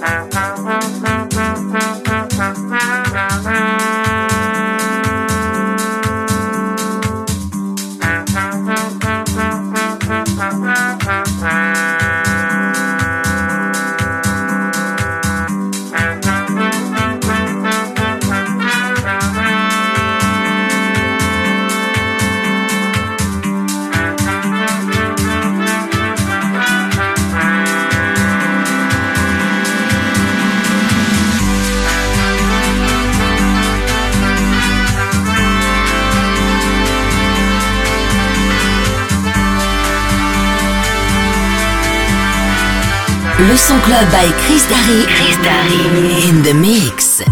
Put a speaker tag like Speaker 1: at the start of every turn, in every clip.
Speaker 1: Bye. Club by Chris Darry. Chris Darry. In the mix.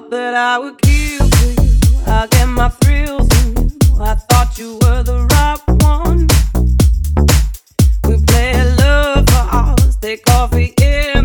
Speaker 2: thought that I would kill for you. I get my thrills from you. I thought you were the right one. We play love for
Speaker 3: hours, take off the air.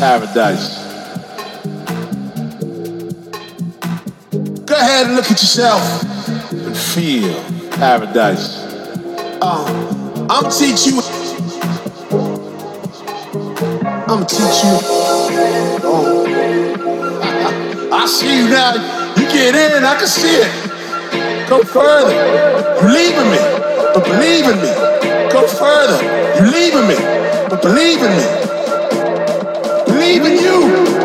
Speaker 3: paradise. Go ahead and look at yourself and feel paradise. Uh, I'm gonna teach you. I'm gonna teach you. Oh, I, I, I see you now. You get in. I can see it. Go further. You're leaving me, but believe in me. Go further. You're leaving me, but believe in me believe in you.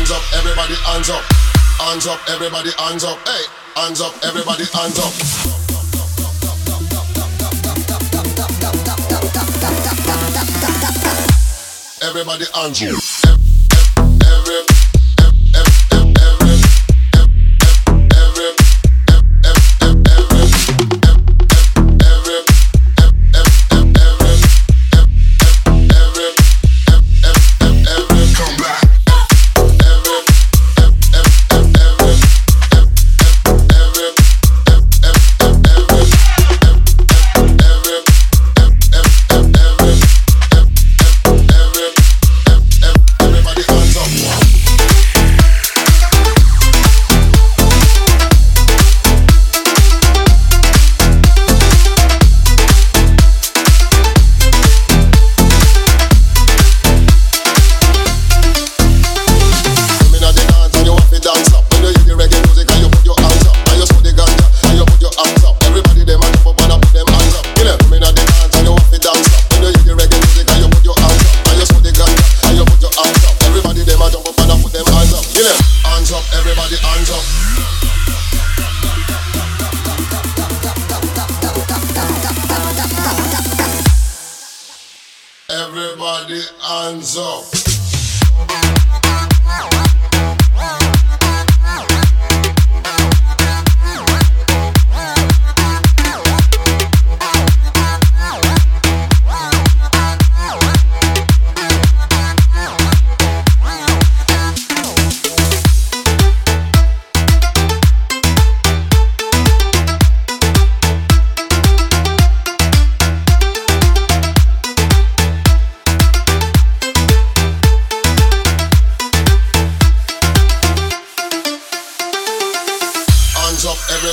Speaker 4: hands up,
Speaker 5: everybody hands up. Hands up, everybody hands up. Hey, hands up, everybody hands up. Everybody hands up.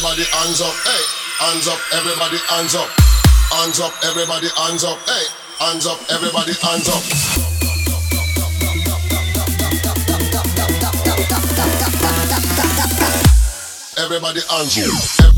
Speaker 5: everybody hands up, hey, hands up, everybody hands up, hands up, everybody hands up, hey, hands up, everybody hands up. Everybody hands up.